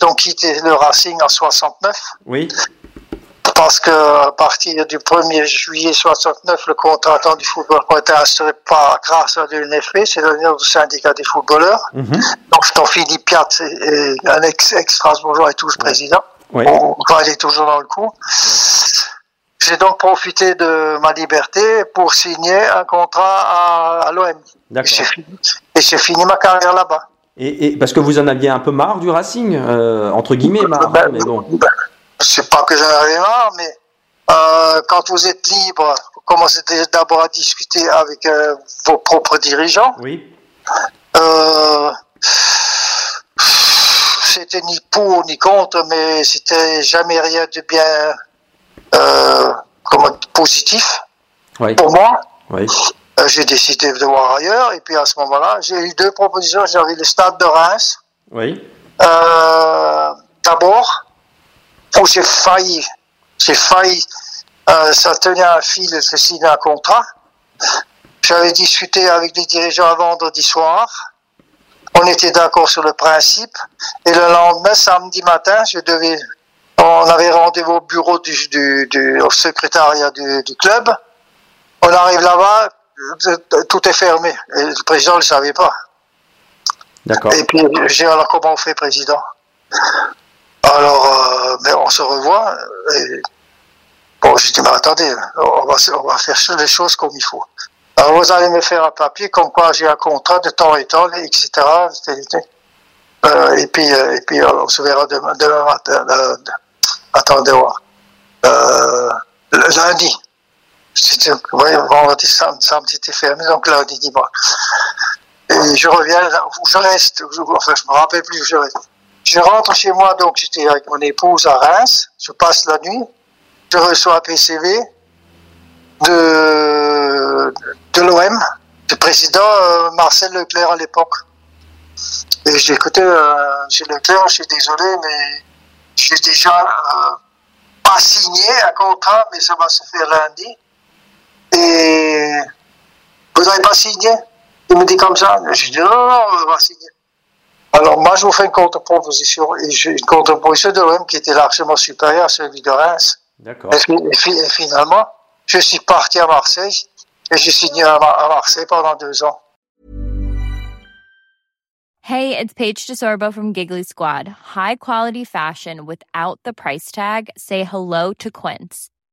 donc quitté le Racing en 69 Oui. parce que à partir du 1er juillet 69, le contrat du football a été instauré par, grâce à l'UNFP, c'est l'Union du syndicat des footballeurs. Mhm. Donc, dont Philippe Piat, est- est un ex- ex-Strasbourgeois, est toujours président. Oui. On, enfin, il est toujours dans le coup. J'ai donc profité de ma liberté pour signer un contrat à, à l'OM. Et D'accord. j'ai fini, et j'ai fini ma carrière là-bas. Et, et parce que vous en aviez un peu marre du Racing, euh, entre guillemets marre, Ben, hein, mais bon. ben, c'est pas que j'en avais marre, mais euh, quand vous êtes libre, vous commencez d'abord à discuter avec euh, vos propres dirigeants. Oui. Euh, c'était ni pour ni contre, mais c'était jamais rien de bien euh, comment, positif Oui. pour moi. Oui. Euh, j'ai décidé de voir ailleurs, et puis à ce moment-là, j'ai eu deux propositions. J'avais le stade de Reims, Oui. euh, d'abord, où j'ai failli, j'ai failli, euh, ça tenait à un fil de signer un contrat. J'avais discuté avec les dirigeants vendredi soir. On était d'accord sur le principe. Et le lendemain, samedi matin, je devais, on avait rendez-vous au bureau du, du, du au secrétariat du, du club. On arrive là-bas, tout est fermé. Et le président ne le savait pas. D'accord. Et puis, j'ai dit, alors comment on fait, président? Alors, euh, ben, on se revoit. Et, bon, j'ai dit, mais attendez, on va, on va faire les choses comme il faut. Alors, vous allez me faire un papier comme quoi j'ai un contrat de temps et temps, etc. Euh, et puis, euh, et puis on se verra demain, demain matin. attendez voir. Lundi. C'était, voyez, vendredi, samedi, fermé, donc lundi, dimanche. Et je reviens, je reste, enfin je me rappelle plus où je reste. Je rentre chez moi, donc j'étais avec mon épouse à Reims, je passe la nuit, je reçois un PCV de, de l'OM, du président euh, Marcel Leclerc à l'époque. Et j'ai écouté, euh, j'ai Leclerc, je suis désolé, mais j'ai déjà euh, pas signé un contrat, mais ça va se faire lundi. Vous n'avez pas signé Il me dit comme ça. J'ai dit non, non, non, on va signer. Alors moi, je vous fais une contre-proposition. Une contre-proposition de l'OM qui était largement supérieure à celui de Reims. D'accord. Et, et fi- et finalement, je suis parti à Marseille et j'ai signé à, à Marseille pendant deux ans. Hey, it's Paige DeSorbo from Giggly Squad. High quality fashion without the price tag. Say hello to Quince.